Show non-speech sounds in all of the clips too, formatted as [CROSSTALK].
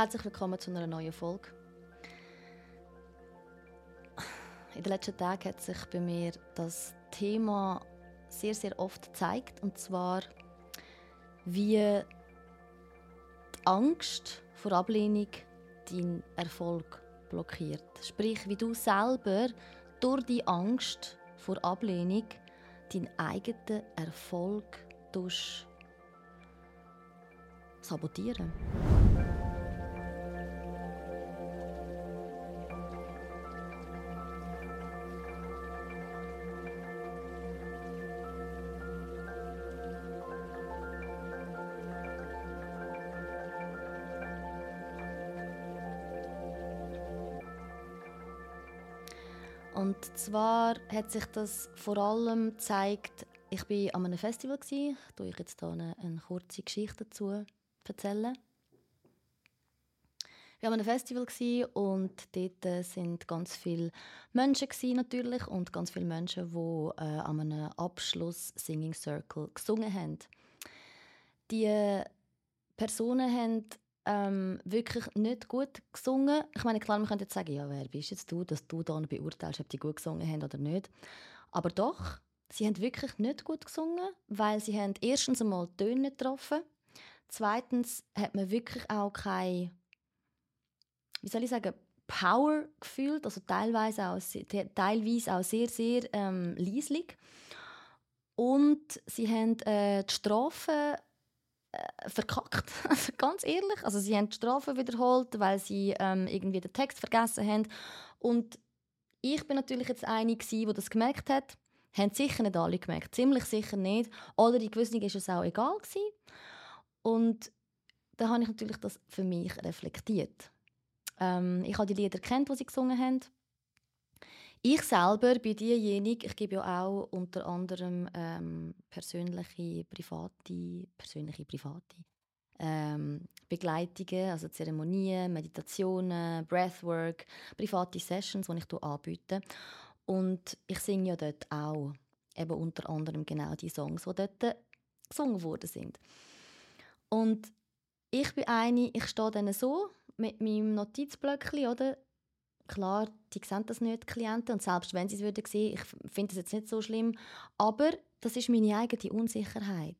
Herzlich willkommen zu einer neuen Folge. In den letzten Tagen hat sich bei mir das Thema sehr, sehr oft gezeigt. Und zwar, wie die Angst vor Ablehnung deinen Erfolg blockiert. Sprich, wie du selber durch die Angst vor Ablehnung deinen eigenen Erfolg sabotieren. Und zwar hat sich das vor allem gezeigt, ich war an einem Festival, ich ich jetzt hier eine, eine kurze Geschichte dazu erzählen. Wir waren an einem Festival und dort sind ganz viele Menschen natürlich und ganz viele Menschen, die äh, an einem Abschluss Singing Circle gesungen haben. Die Personen haben ähm, wirklich nicht gut gesungen. Ich meine, klar, man könnte jetzt sagen, ja, wer bist jetzt du, dass du dann beurteilst, ob die gut gesungen haben oder nicht. Aber doch, sie haben wirklich nicht gut gesungen, weil sie haben erstens einmal Töne nicht getroffen. Zweitens hat man wirklich auch keine, wie soll ich sagen, Power gefühlt, also teilweise auch, teilweise auch sehr, sehr ähm, leislich. Und sie haben äh, die Strafe verkackt, [LAUGHS] also ganz ehrlich. Also sie haben die Strafe wiederholt, weil sie ähm, irgendwie den Text vergessen haben. Und ich bin natürlich jetzt eine, die das gemerkt hat. Haben sicher nicht alle gemerkt, ziemlich sicher nicht. Oder in gewissen ist es auch egal gewesen. Und da habe ich natürlich das für mich reflektiert. Ähm, ich habe die Lieder kennt, die sie gesungen haben. Ich selber bin diejenige, ich gebe ja auch unter anderem ähm, persönliche, private, persönliche, private ähm, Begleitungen, also Zeremonien, Meditationen, Breathwork, private Sessions, die ich anbiete. Und ich singe ja dort auch eben unter anderem genau die Songs, die dort gesungen worden sind. Und ich bin eine, ich stehe dann so mit meinem Notizblöckchen, oder? Klar, die sehen das nicht, die Klienten, und selbst wenn sie es würden sehen, ich finde das jetzt nicht so schlimm, aber das ist meine eigene Unsicherheit.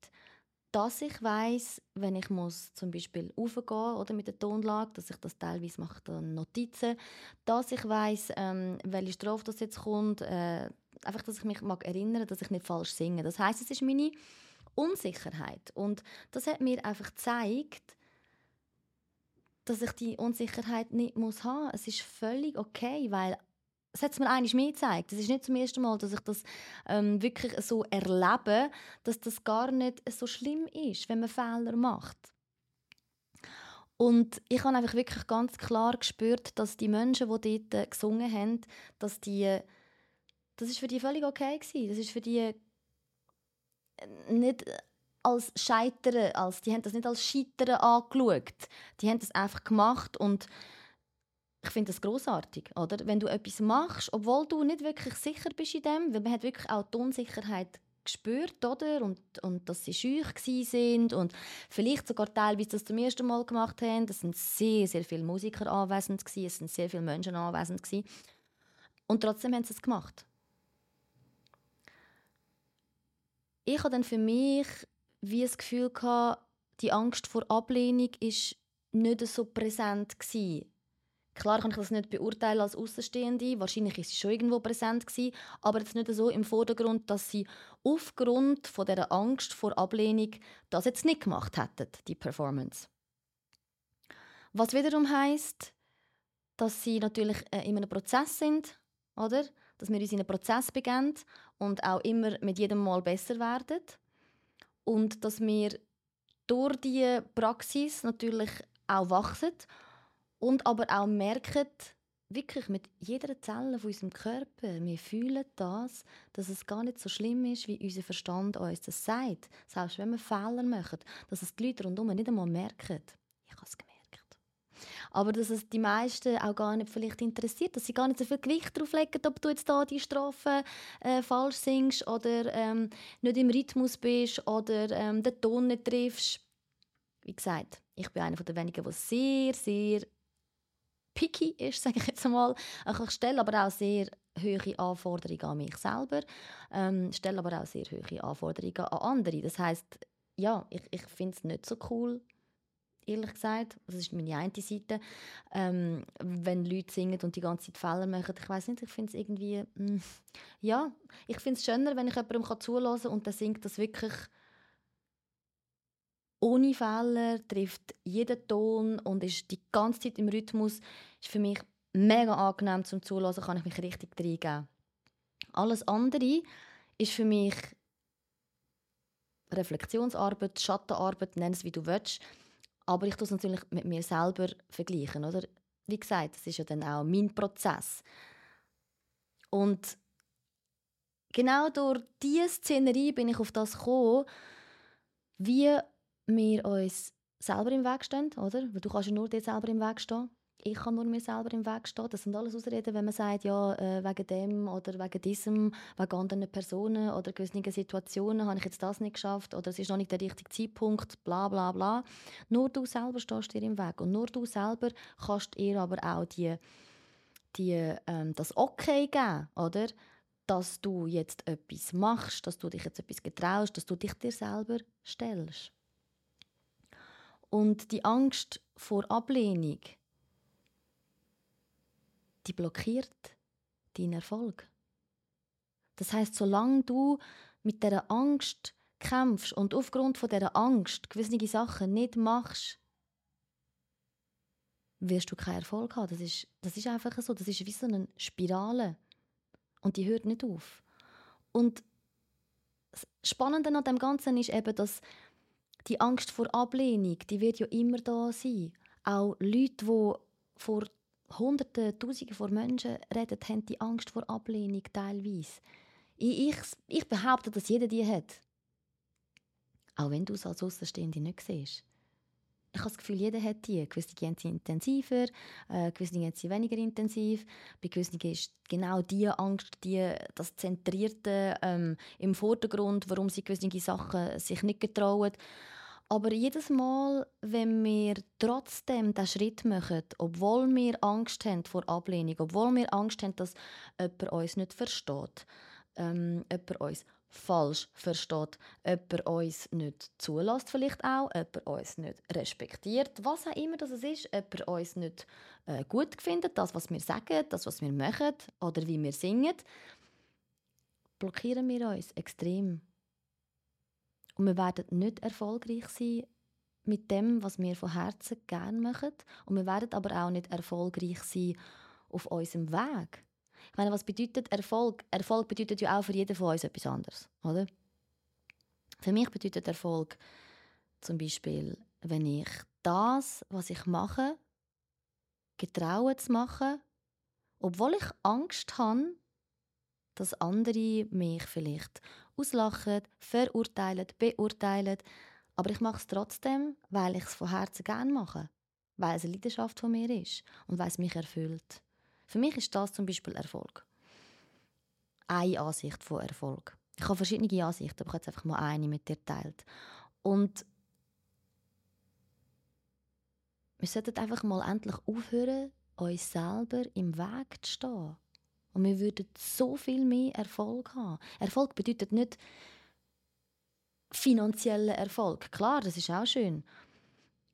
Dass ich weiß, wenn ich muss zum Beispiel aufgehen oder mit der Tonlage, dass ich das teilweise mache, dann Notizen, dass ich weiß, ähm, welche Strophe das jetzt kommt, äh, einfach, dass ich mich mag erinnern, dass ich nicht falsch singe. Das heißt, es ist meine Unsicherheit und das hat mir einfach gezeigt, dass ich die Unsicherheit nicht muss haben muss. Es ist völlig okay, weil es hat mir eigentlich mehr gezeigt. Es ist nicht zum ersten Mal, dass ich das ähm, wirklich so erlebe, dass das gar nicht so schlimm ist, wenn man Fehler macht. Und ich habe einfach wirklich ganz klar gespürt, dass die Menschen, die dort äh, gesungen haben, dass die, das ist für die völlig okay war. Das ist für die äh, nicht als Scheitern, als, die haben das nicht als Scheitern angeschaut. Die haben das einfach gemacht und ich finde das großartig, oder? Wenn du etwas machst, obwohl du nicht wirklich sicher bist in dem, weil man hat wirklich auch die Unsicherheit gespürt, oder? Und, und dass sie schüch sind und vielleicht sogar teilweise das zum ersten Mal gemacht haben. Es sind sehr, sehr viele Musiker anwesend gewesen, es sind sehr viele Menschen anwesend gewesen. Und trotzdem haben sie es gemacht. Ich habe dann für mich wie das Gefühl gehabt, die Angst vor Ablehnung ist nicht so präsent gewesen. Klar kann ich das nicht beurteilen als Außenstehende. Wahrscheinlich ist sie schon irgendwo präsent gewesen, aber jetzt nicht so im Vordergrund, dass sie aufgrund von der Angst vor Ablehnung das jetzt nicht gemacht hätten, die Performance. Was wiederum heißt, dass sie natürlich äh, in einem Prozess sind, oder? Dass wir uns in einen Prozess beginnen und auch immer mit jedem Mal besser werden und dass wir durch diese Praxis natürlich auch wachsen und aber auch merken, wirklich mit jeder Zelle von unserem Körper, wir fühlen das, dass es gar nicht so schlimm ist, wie unser Verstand uns das sagt. Selbst wenn wir Fehler machen, dass es die Leute rundherum nicht einmal merken. Ich habe es gemerkt. Aber dass es die meisten auch gar nicht vielleicht interessiert, dass sie gar nicht so viel Gewicht darauf legen, ob du jetzt da die Strophe äh, falsch singst oder ähm, nicht im Rhythmus bist oder ähm, den Ton nicht triffst. Wie gesagt, Ich bin einer der wenigen, der sehr, sehr picky ist, [LAUGHS] sage ich jetzt einmal. Ich stelle aber auch sehr hohe Anforderungen an mich selber, ähm, stelle aber auch sehr hohe Anforderungen an andere. Das heißt, ja, ich, ich finde es nicht so cool, ehrlich gesagt. Das ist meine eine Seite. Ähm, wenn Leute singen und die ganze Zeit Fehler machen, ich weiß nicht, ich finde es irgendwie, mh, mm, ja, ich finde es schöner, wenn ich jemandem zulassen kann und der singt das wirklich ohne Fehler, trifft jeden Ton und ist die ganze Zeit im Rhythmus, ist für mich mega angenehm zum Zulassen, kann ich mich richtig reingeben. Alles andere ist für mich Reflexionsarbeit, Schattenarbeit, nenn es wie du willst. Aber ich tue es natürlich mit mir selber vergleichen, oder? Wie gesagt, das ist ja dann auch mein Prozess. Und genau durch diese Szenerie bin ich auf das gekommen, wie wir uns selber im Weg stehen, oder? Weil du kannst ja nur dir selber im Weg stehen ich kann nur mir selber im Weg stehen. Das sind alles Ausreden, wenn man sagt, ja, äh, wegen dem oder wegen diesem, wegen anderen Personen oder gewissen Situationen habe ich jetzt das nicht geschafft oder es ist noch nicht der richtige Zeitpunkt, bla bla bla. Nur du selber stehst dir im Weg und nur du selber kannst ihr aber auch die, die, ähm, das Okay geben, oder? dass du jetzt etwas machst, dass du dich jetzt etwas getraust, dass du dich dir selber stellst. Und die Angst vor Ablehnung, die blockiert deinen Erfolg. Das heißt, solange du mit der Angst kämpfst und aufgrund von dieser Angst gewisse Sachen nicht machst, wirst du keinen Erfolg haben. Das ist, das ist einfach so. Das ist wie so eine Spirale. Und die hört nicht auf. Und das Spannende an dem Ganzen ist eben, dass die Angst vor Ablehnung, die wird ja immer da sein. Auch Leute, die vor Hunderte, Tausende von Menschen reden, haben die Angst vor Ablehnung teilweise. Ich, ich behaupte, dass jeder die hat. Auch wenn du es als Außenstehende nicht siehst. Ich habe das Gefühl, jeder hat die. Gewisse haben sie intensiver, äh, gewisse haben sie weniger intensiv. Bei gewissen ist genau die Angst, die, das Zentrierte ähm, im Vordergrund, warum sie gewisse Sachen sich nicht getrauen. Aber jedes Mal, wenn wir trotzdem den Schritt machen, obwohl wir Angst haben vor Ablehnung, obwohl wir Angst haben, dass jemand uns nicht versteht, ähm, jemand uns falsch versteht, jemand uns nicht zulässt, vielleicht auch, jemand uns nicht respektiert, was auch immer das ist, jemand uns nicht äh, gut findet, das, was wir sagen, das, was wir machen oder wie wir singen, blockieren wir uns extrem. Und wir werden nicht erfolgreich sein mit dem, was wir von Herzen gerne machen. Und wir werden aber auch nicht erfolgreich sein auf unserem Weg. Ich meine, was bedeutet Erfolg? Erfolg bedeutet ja auch für jeden von uns etwas anderes, oder? Für mich bedeutet Erfolg zum Beispiel, wenn ich das, was ich mache, getraue zu machen, obwohl ich Angst habe, dass andere mich vielleicht auslachen, verurteilen, beurteilen. Aber ich mache es trotzdem, weil ich es von Herzen gerne mache. Weil es eine Leidenschaft von mir ist und weil es mich erfüllt. Für mich ist das zum Beispiel Erfolg. Eine Ansicht von Erfolg. Ich habe verschiedene Ansichten, aber ich habe jetzt einfach mal eine mit dir teilt. Und wir sollten einfach mal endlich aufhören, uns selber im Weg zu stehen. Und wir würden so viel mehr Erfolg haben. Erfolg bedeutet nicht finanzieller Erfolg. Klar, das ist auch schön.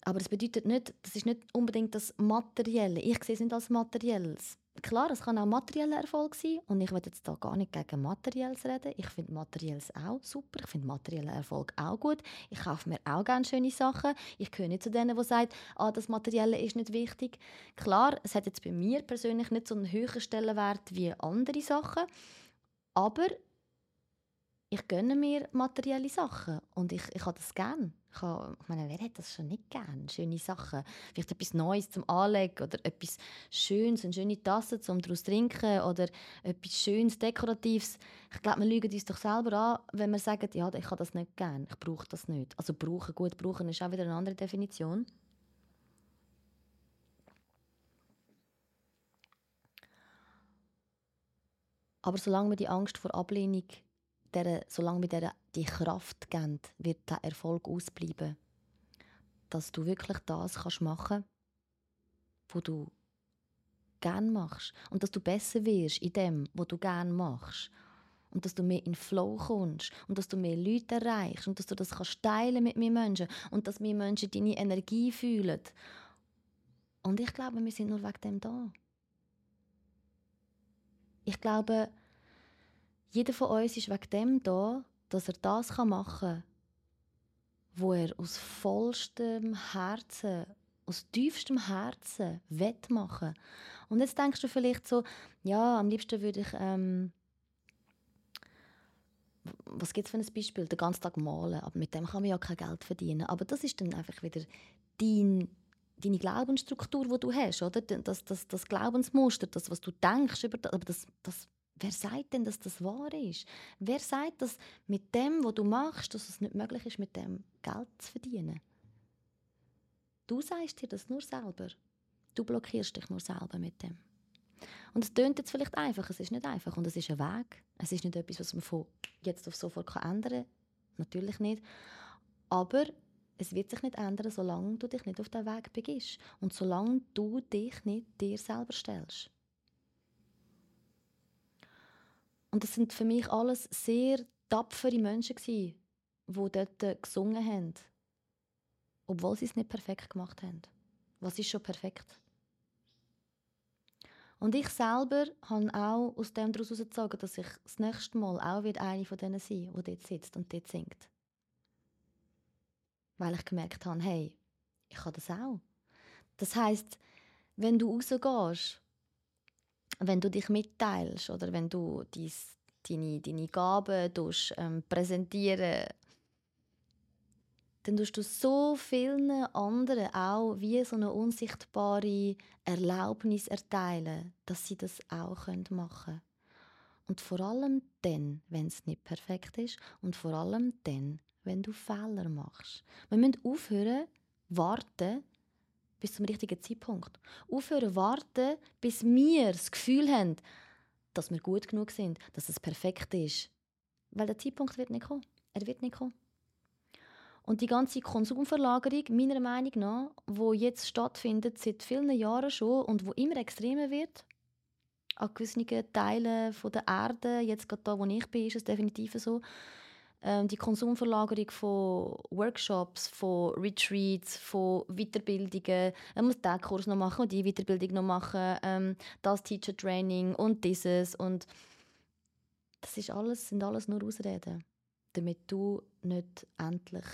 Aber es bedeutet nicht, das ist nicht unbedingt das Materielle. Ich sehe es nicht als Materielles klar, es kann auch materieller Erfolg sein und ich will jetzt da gar nicht gegen Materielles reden. Ich finde Materielles auch super, ich finde materiellen Erfolg auch gut. Ich kaufe mir auch gerne schöne Sachen. Ich gehöre nicht zu denen, die sagen, ah, das Materielle ist nicht wichtig. Klar, es hat jetzt bei mir persönlich nicht so einen höheren Stellenwert wie andere Sachen, aber ich gönne mir materielle Sachen und ich, ich habe das gerne. Ich, meine, wer hat das schon nicht gern? Schöne Sachen. Vielleicht etwas Neues zum Anlegen oder etwas Schönes, eine schöne Tasse zum daraus trinken oder etwas Schönes, Dekoratives. Ich glaube, wir lügen uns doch selber an, wenn wir sagen, ja, ich habe das nicht gern, ich brauche das nicht. Also brauchen, gut brauchen ist auch wieder eine andere Definition. Aber solange wir die Angst vor Ablehnung der, solange wir der die Kraft geben, wird der Erfolg ausbleiben. dass du wirklich das kannst machen was du gerne machst. Und dass du besser wirst in dem, was du gerne machst. Und dass du mehr in Flow kommst. Und dass du mehr Leute erreichst. Und dass du das kannst teilen mit mehr Menschen. Und dass mehr Menschen deine Energie fühlen. Und ich glaube, wir sind nur wegen dem da. Ich glaube, jeder von uns ist wegen dem da, dass er das machen kann, wo er aus vollstem Herzen, aus tiefstem Herzen wettmachen. Und jetzt denkst du vielleicht so, ja, am liebsten würde ich, ähm, was gibt es für ein Beispiel? Den ganzen Tag malen, aber mit dem kann man ja kein Geld verdienen. Aber das ist dann einfach wieder dein, deine Glaubensstruktur, die du hast, oder? Das, das, das Glaubensmuster, das, was du denkst über das, aber das, das Wer sagt denn, dass das wahr ist? Wer sagt, dass mit dem, was du machst, dass es nicht möglich ist, mit dem Geld zu verdienen? Du sagst dir das nur selber. Du blockierst dich nur selber mit dem. Und es tönt jetzt vielleicht einfach, es ist nicht einfach und es ist ein Weg. Es ist nicht etwas, was man von jetzt auf sofort ändern kann. Natürlich nicht. Aber es wird sich nicht ändern, solange du dich nicht auf den Weg begibst und solange du dich nicht dir selber stellst. Und das sind für mich alles sehr tapfere Menschen die dort gesungen haben, obwohl sie es nicht perfekt gemacht haben. Was ist schon perfekt? Und ich selber habe auch aus dem daraus gezogen, dass ich das nächste Mal auch eine von denen sein die dort sitzt und dort singt. Weil ich gemerkt habe, hey, ich kann das auch. Das heißt, wenn du rausgehst, wenn du dich mitteilst oder wenn du dies, deine, deine Gaben tust, ähm, präsentieren dann tust du so vielen anderen auch wie so eine unsichtbare Erlaubnis erteilen, dass sie das auch machen können. Und vor allem dann, wenn es nicht perfekt ist und vor allem dann, wenn du Fehler machst. Wir müssen aufhören, warten bis zum richtigen Zeitpunkt. Aufhören, warten, bis wir das Gefühl haben, dass wir gut genug sind, dass es perfekt ist. Weil der Zeitpunkt wird nicht kommen. Er wird nicht kommen. Und die ganze Konsumverlagerung, meiner Meinung nach, wo jetzt stattfindet seit vielen Jahren schon und wo immer extremer wird, an gewissen Teilen der Erde, jetzt gerade da, wo ich bin, ist es definitiv so, die Konsumverlagerung von Workshops, von Retreats, von Weiterbildungen. Man muss diesen Kurs noch machen und die Weiterbildung noch machen, ähm, das Teacher Training und dieses und das ist alles, sind alles nur Ausreden, damit du nicht endlich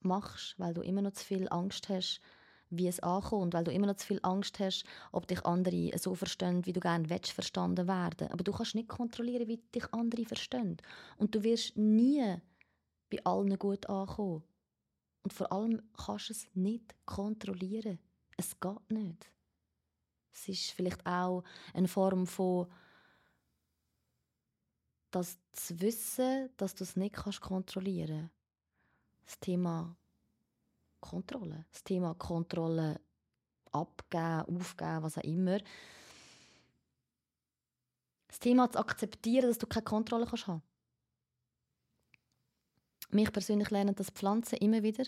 machst, weil du immer noch zu viel Angst hast, wie es ankommt, weil du immer noch zu viel Angst hast, ob dich andere so verstehen, wie du gerne willst, verstanden werden. Aber du kannst nicht kontrollieren, wie dich andere verstehen. Und du wirst nie bei allen gut ankommen. Und vor allem kannst du es nicht kontrollieren. Es geht nicht. Es ist vielleicht auch eine Form von das zu wissen, dass du es nicht kontrollieren kannst das Thema Kontrolle. Das Thema Kontrolle abgeben, aufgeben, was auch immer. Das Thema zu akzeptieren, dass du keine Kontrolle kannst haben Mich persönlich lernen das Pflanzen immer wieder,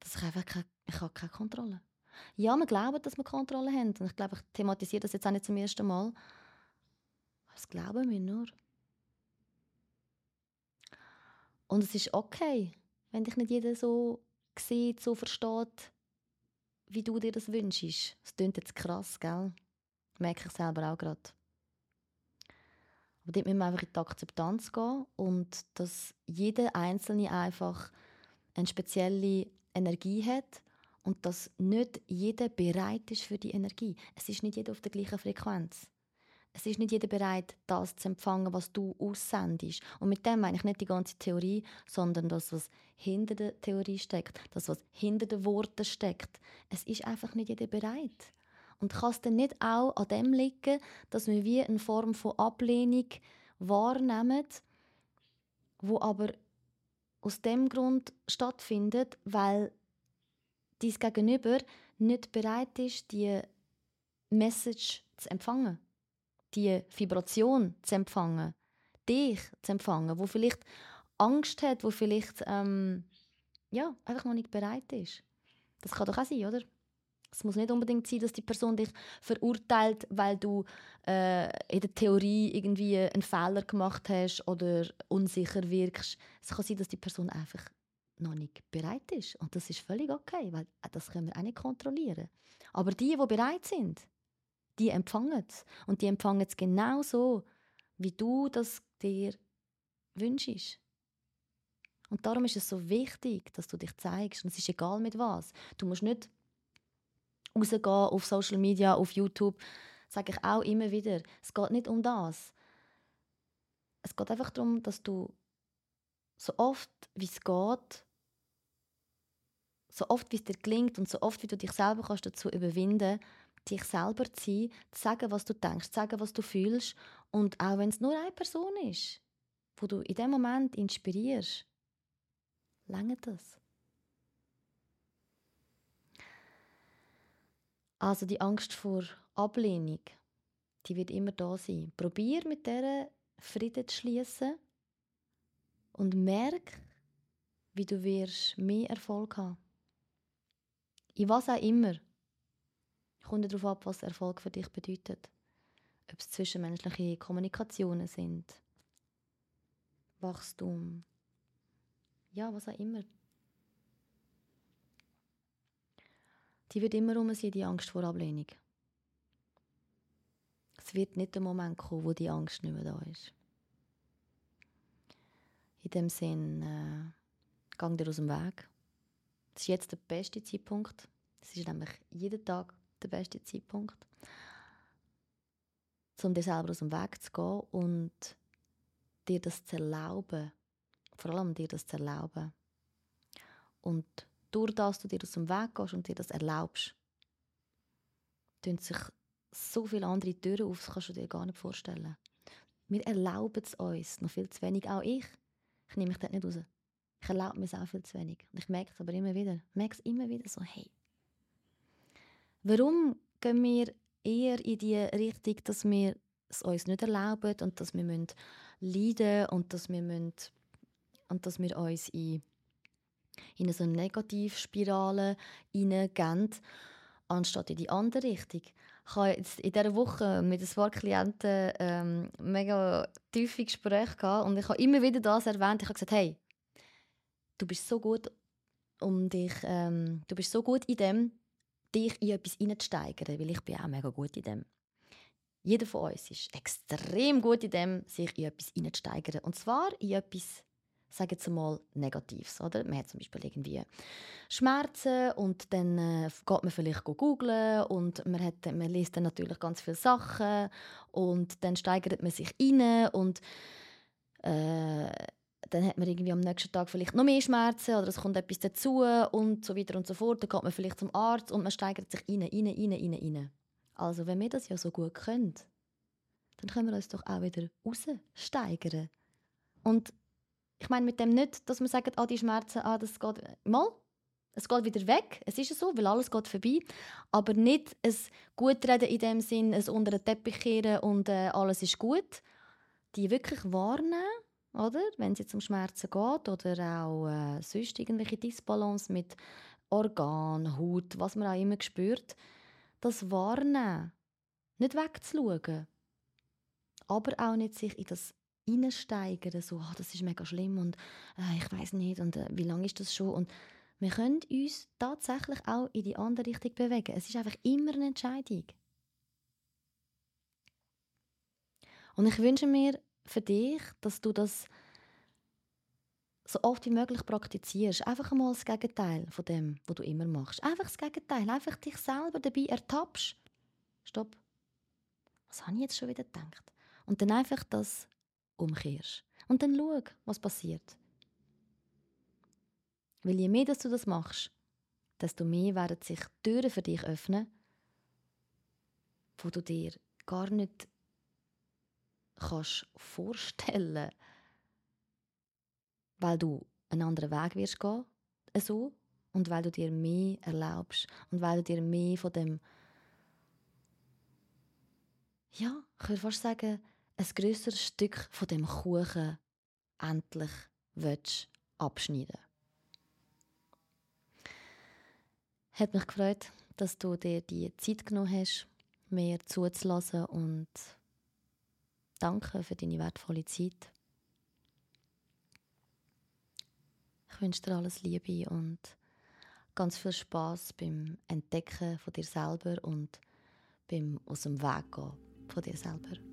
dass ich einfach keine, ich habe keine Kontrolle Ja, wir glauben, dass wir Kontrolle haben. Und ich glaube, ich thematisiere das jetzt auch nicht zum ersten Mal. Was glauben wir nur? Und es ist okay, wenn dich nicht jeder so sieht, so versteht, wie du dir das wünschst. Es klingt jetzt krass, gell? Merke ich selber auch gerade. Aber dort müssen wir einfach in die Akzeptanz gehen und dass jeder Einzelne einfach eine spezielle Energie hat und dass nicht jeder bereit ist für die Energie. Es ist nicht jeder auf der gleichen Frequenz. Es ist nicht jeder bereit, das zu empfangen, was du aussendest. Und mit dem meine ich nicht die ganze Theorie, sondern das, was hinter der Theorie steckt, das, was hinter den Worten steckt. Es ist einfach nicht jeder bereit. Und kann es dann nicht auch an dem liegen, dass wir wie eine Form von Ablehnung wahrnehmen, wo aber aus dem Grund stattfindet, weil dies Gegenüber nicht bereit ist, die Message zu empfangen die Vibration zu empfangen, dich zu empfangen, wo vielleicht Angst hat, wo vielleicht ähm, ja, einfach noch nicht bereit ist. Das kann doch auch sein, oder? Es muss nicht unbedingt sein, dass die Person dich verurteilt, weil du äh, in der Theorie irgendwie einen Fehler gemacht hast oder unsicher wirkst. Es kann sein, dass die Person einfach noch nicht bereit ist. Und das ist völlig okay, weil das können wir auch nicht kontrollieren. Aber die, die bereit sind, die empfangen es. Und die empfangen es genau so, wie du das dir wünschst. Und darum ist es so wichtig, dass du dich zeigst. Und es ist egal mit was. Du musst nicht rausgehen auf Social Media, auf YouTube. Das sage ich auch immer wieder. Es geht nicht um das. Es geht einfach darum, dass du so oft, wie es geht, so oft, wie es dir gelingt und so oft, wie du dich selber kannst dazu überwinden dich selber zu sein, zu sagen, was du denkst, zu sagen, was du fühlst und auch wenn es nur eine Person ist, wo du in dem Moment inspirierst, lange das. Also die Angst vor Ablehnung, die wird immer da sein. Probier mit der Frieden zu schließen und merk, wie du wirst mehr Erfolg haben. In was auch immer. Kommt darauf ab, was Erfolg für dich bedeutet. Ob es zwischenmenschliche Kommunikationen sind, Wachstum, ja, was auch immer. Die wird immer um sein, die Angst vor Ablehnung. Es wird nicht der Moment kommen, wo die Angst nicht mehr da ist. In dem Sinn, äh, gang dir aus dem Weg. Das ist jetzt der beste Zeitpunkt. Das ist nämlich jeden Tag der beste Zeitpunkt, um dir selber aus dem Weg zu gehen und dir das zu erlauben. Vor allem dir das zu erlauben. Und durch das du dir aus dem Weg gehst und dir das erlaubst, tun sich so viele andere Türen auf, das kannst du dir gar nicht vorstellen. Wir erlauben es uns noch viel zu wenig, auch ich. Ich nehme mich dort nicht raus. Ich erlaube mir es auch viel zu wenig. Und ich merke es aber immer wieder. Ich merke es immer wieder so, hey, warum gehen wir eher in die Richtung, dass wir es uns nicht erlauben und dass wir leiden müssen und dass wir, müssen, und dass wir uns in, in so eine Negativspirale hineingehen, anstatt in die andere Richtung. Ich habe jetzt in dieser Woche mit ein paar Klienten ähm, mega tiefe Gespräche gehabt und ich habe immer wieder das erwähnt. Ich habe gesagt, hey, du bist so gut um dich, ähm, du bist so gut in dem, dich in etwas hineinzusteigern, weil ich bin auch mega gut in dem. Jeder von uns ist extrem gut in dem, sich in etwas hineinzusteigern. Und zwar in etwas, sagen wir mal, Negatives. Oder? Man hat zum Beispiel irgendwie Schmerzen und dann äh, geht man vielleicht googlen und man, hat, man liest dann natürlich ganz viele Sachen und dann steigert man sich rein und äh, dann hat man irgendwie am nächsten Tag vielleicht noch mehr Schmerzen oder es kommt etwas dazu und so weiter und so fort. Dann geht man vielleicht zum Arzt und man steigert sich rein, rein, rein, rein, rein. Also wenn wir das ja so gut können, dann können wir uns doch auch wieder raussteigern. Und ich meine mit dem nicht, dass man sagt, ah, die Schmerzen, ah, das geht mal, es geht wieder weg, es ist so, weil alles geht vorbei, aber nicht ein Gutreden in dem Sinn, es unter den Teppich kehren und äh, alles ist gut. Die wirklich wahrnehmen oder? Wenn es jetzt um Schmerzen geht oder auch äh, sonst irgendwelche Disbalance mit Organ, Haut, was man auch immer spürt, das wahrnehmen, nicht wegzuschauen, aber auch nicht sich in das hineinsteigern, so, oh, das ist mega schlimm und äh, ich weiß nicht und äh, wie lange ist das schon und wir können uns tatsächlich auch in die andere Richtung bewegen. Es ist einfach immer eine Entscheidung. Und ich wünsche mir für dich, dass du das so oft wie möglich praktizierst. Einfach mal das Gegenteil von dem, was du immer machst. Einfach das Gegenteil. Einfach dich selber dabei ertappst. Stopp. Was habe ich jetzt schon wieder gedacht? Und dann einfach das umkehrst. Und dann schau, was passiert. Weil je mehr dass du das machst, desto mehr werden sich Türen für dich öffnen, wo du dir gar nicht kannst vorstellen weil du einen anderen Weg wirst gehen, so, und weil du dir mehr erlaubst und weil du dir mehr von dem, ja, ich würde fast sagen, ein grösseres Stück von dem Kuchen endlich willst abschneiden. Hat mich gefreut, dass du dir die Zeit genommen hast, mir zuzulassen und danke für deine wertvolle Zeit. Ich wünsche dir alles Liebe und ganz viel Spaß beim Entdecken von dir selber und beim aus dem Weg gehen von dir selber.